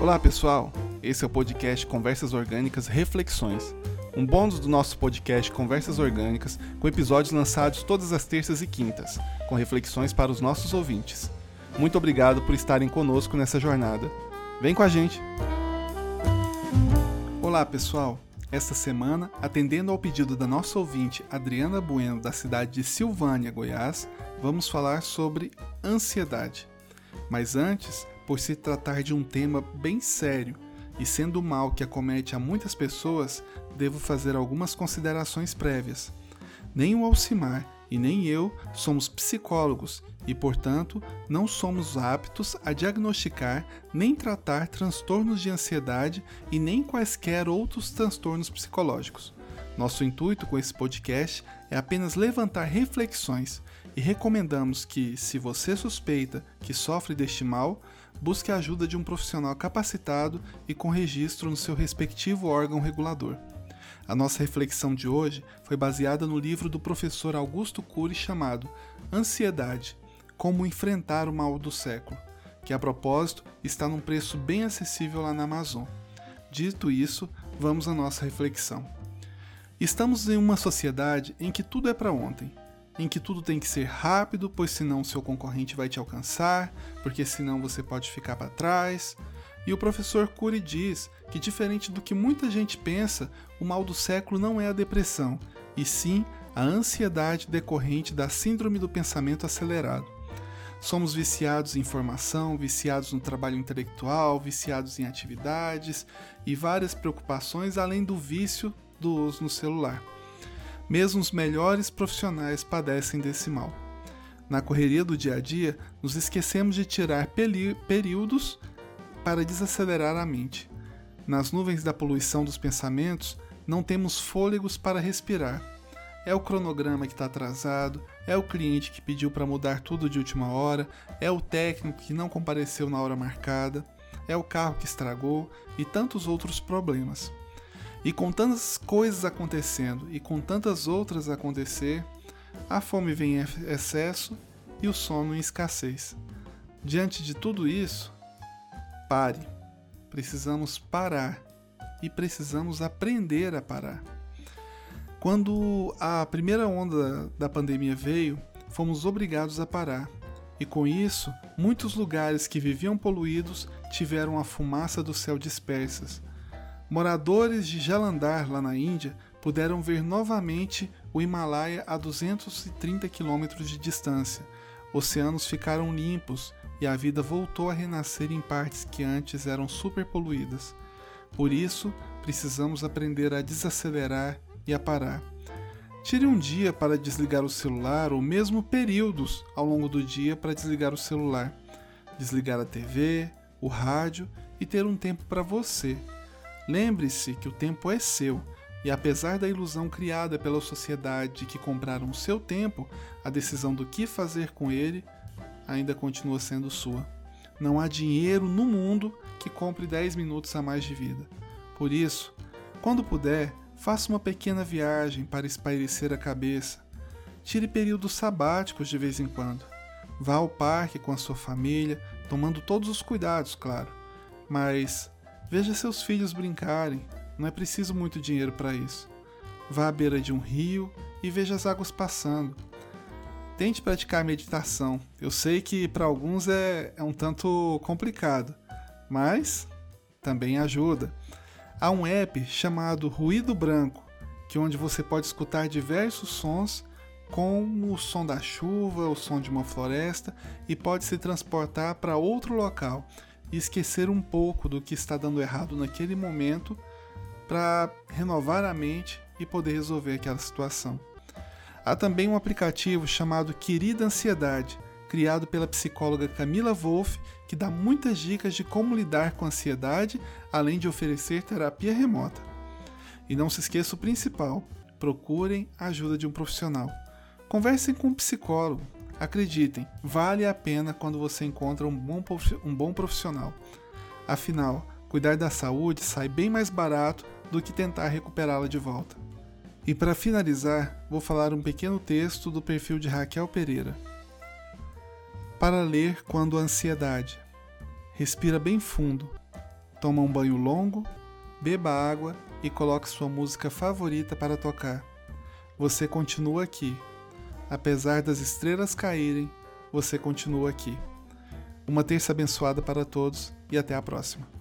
Olá pessoal, esse é o podcast Conversas Orgânicas Reflexões, um bônus do nosso podcast Conversas Orgânicas, com episódios lançados todas as terças e quintas, com reflexões para os nossos ouvintes. Muito obrigado por estarem conosco nessa jornada. Vem com a gente! Olá pessoal, esta semana, atendendo ao pedido da nossa ouvinte Adriana Bueno, da cidade de Silvânia, Goiás, vamos falar sobre ansiedade. Mas antes, por se tratar de um tema bem sério e sendo o mal que acomete a muitas pessoas, devo fazer algumas considerações prévias. Nem o Alcimar e nem eu somos psicólogos e, portanto, não somos aptos a diagnosticar nem tratar transtornos de ansiedade e nem quaisquer outros transtornos psicológicos. Nosso intuito com esse podcast é apenas levantar reflexões e recomendamos que, se você suspeita que sofre deste mal, busque a ajuda de um profissional capacitado e com registro no seu respectivo órgão regulador. A nossa reflexão de hoje foi baseada no livro do professor Augusto Cury chamado Ansiedade: Como enfrentar o mal do século, que a propósito está num preço bem acessível lá na Amazon. Dito isso, vamos à nossa reflexão. Estamos em uma sociedade em que tudo é para ontem em que tudo tem que ser rápido, pois senão seu concorrente vai te alcançar, porque senão você pode ficar para trás. E o professor Cury diz que, diferente do que muita gente pensa, o mal do século não é a depressão, e sim a ansiedade decorrente da síndrome do pensamento acelerado. Somos viciados em informação, viciados no trabalho intelectual, viciados em atividades e várias preocupações além do vício do uso no celular. Mesmo os melhores profissionais padecem desse mal. Na correria do dia a dia, nos esquecemos de tirar períodos para desacelerar a mente. Nas nuvens da poluição dos pensamentos, não temos fôlegos para respirar. É o cronograma que está atrasado, é o cliente que pediu para mudar tudo de última hora, é o técnico que não compareceu na hora marcada, é o carro que estragou e tantos outros problemas. E com tantas coisas acontecendo e com tantas outras a acontecer, a fome vem em excesso e o sono em escassez. Diante de tudo isso, pare. Precisamos parar e precisamos aprender a parar. Quando a primeira onda da pandemia veio, fomos obrigados a parar. E com isso, muitos lugares que viviam poluídos tiveram a fumaça do céu dispersas, Moradores de Jalandhar, lá na Índia, puderam ver novamente o Himalaia a 230 quilômetros de distância. Oceanos ficaram limpos e a vida voltou a renascer em partes que antes eram superpoluídas. Por isso, precisamos aprender a desacelerar e a parar. Tire um dia para desligar o celular ou mesmo períodos ao longo do dia para desligar o celular, desligar a TV, o rádio e ter um tempo para você Lembre-se que o tempo é seu, e apesar da ilusão criada pela sociedade de que compraram o seu tempo, a decisão do que fazer com ele ainda continua sendo sua. Não há dinheiro no mundo que compre 10 minutos a mais de vida. Por isso, quando puder, faça uma pequena viagem para espairecer a cabeça. Tire períodos sabáticos de vez em quando. Vá ao parque com a sua família, tomando todos os cuidados, claro. Mas Veja seus filhos brincarem, não é preciso muito dinheiro para isso. Vá à beira de um rio e veja as águas passando. Tente praticar meditação. Eu sei que para alguns é, é um tanto complicado, mas também ajuda. Há um app chamado Ruído Branco, que é onde você pode escutar diversos sons como o som da chuva, o som de uma floresta e pode se transportar para outro local e esquecer um pouco do que está dando errado naquele momento para renovar a mente e poder resolver aquela situação. Há também um aplicativo chamado Querida Ansiedade, criado pela psicóloga Camila Wolff, que dá muitas dicas de como lidar com a ansiedade, além de oferecer terapia remota. E não se esqueça o principal: procurem a ajuda de um profissional. Conversem com um psicólogo, Acreditem, vale a pena quando você encontra um bom, um bom profissional. Afinal, cuidar da saúde sai bem mais barato do que tentar recuperá-la de volta. E para finalizar, vou falar um pequeno texto do perfil de Raquel Pereira. Para ler quando a ansiedade. Respira bem fundo. toma um banho longo, beba água e coloque sua música favorita para tocar. Você continua aqui. Apesar das estrelas caírem, você continua aqui. Uma terça abençoada para todos e até a próxima.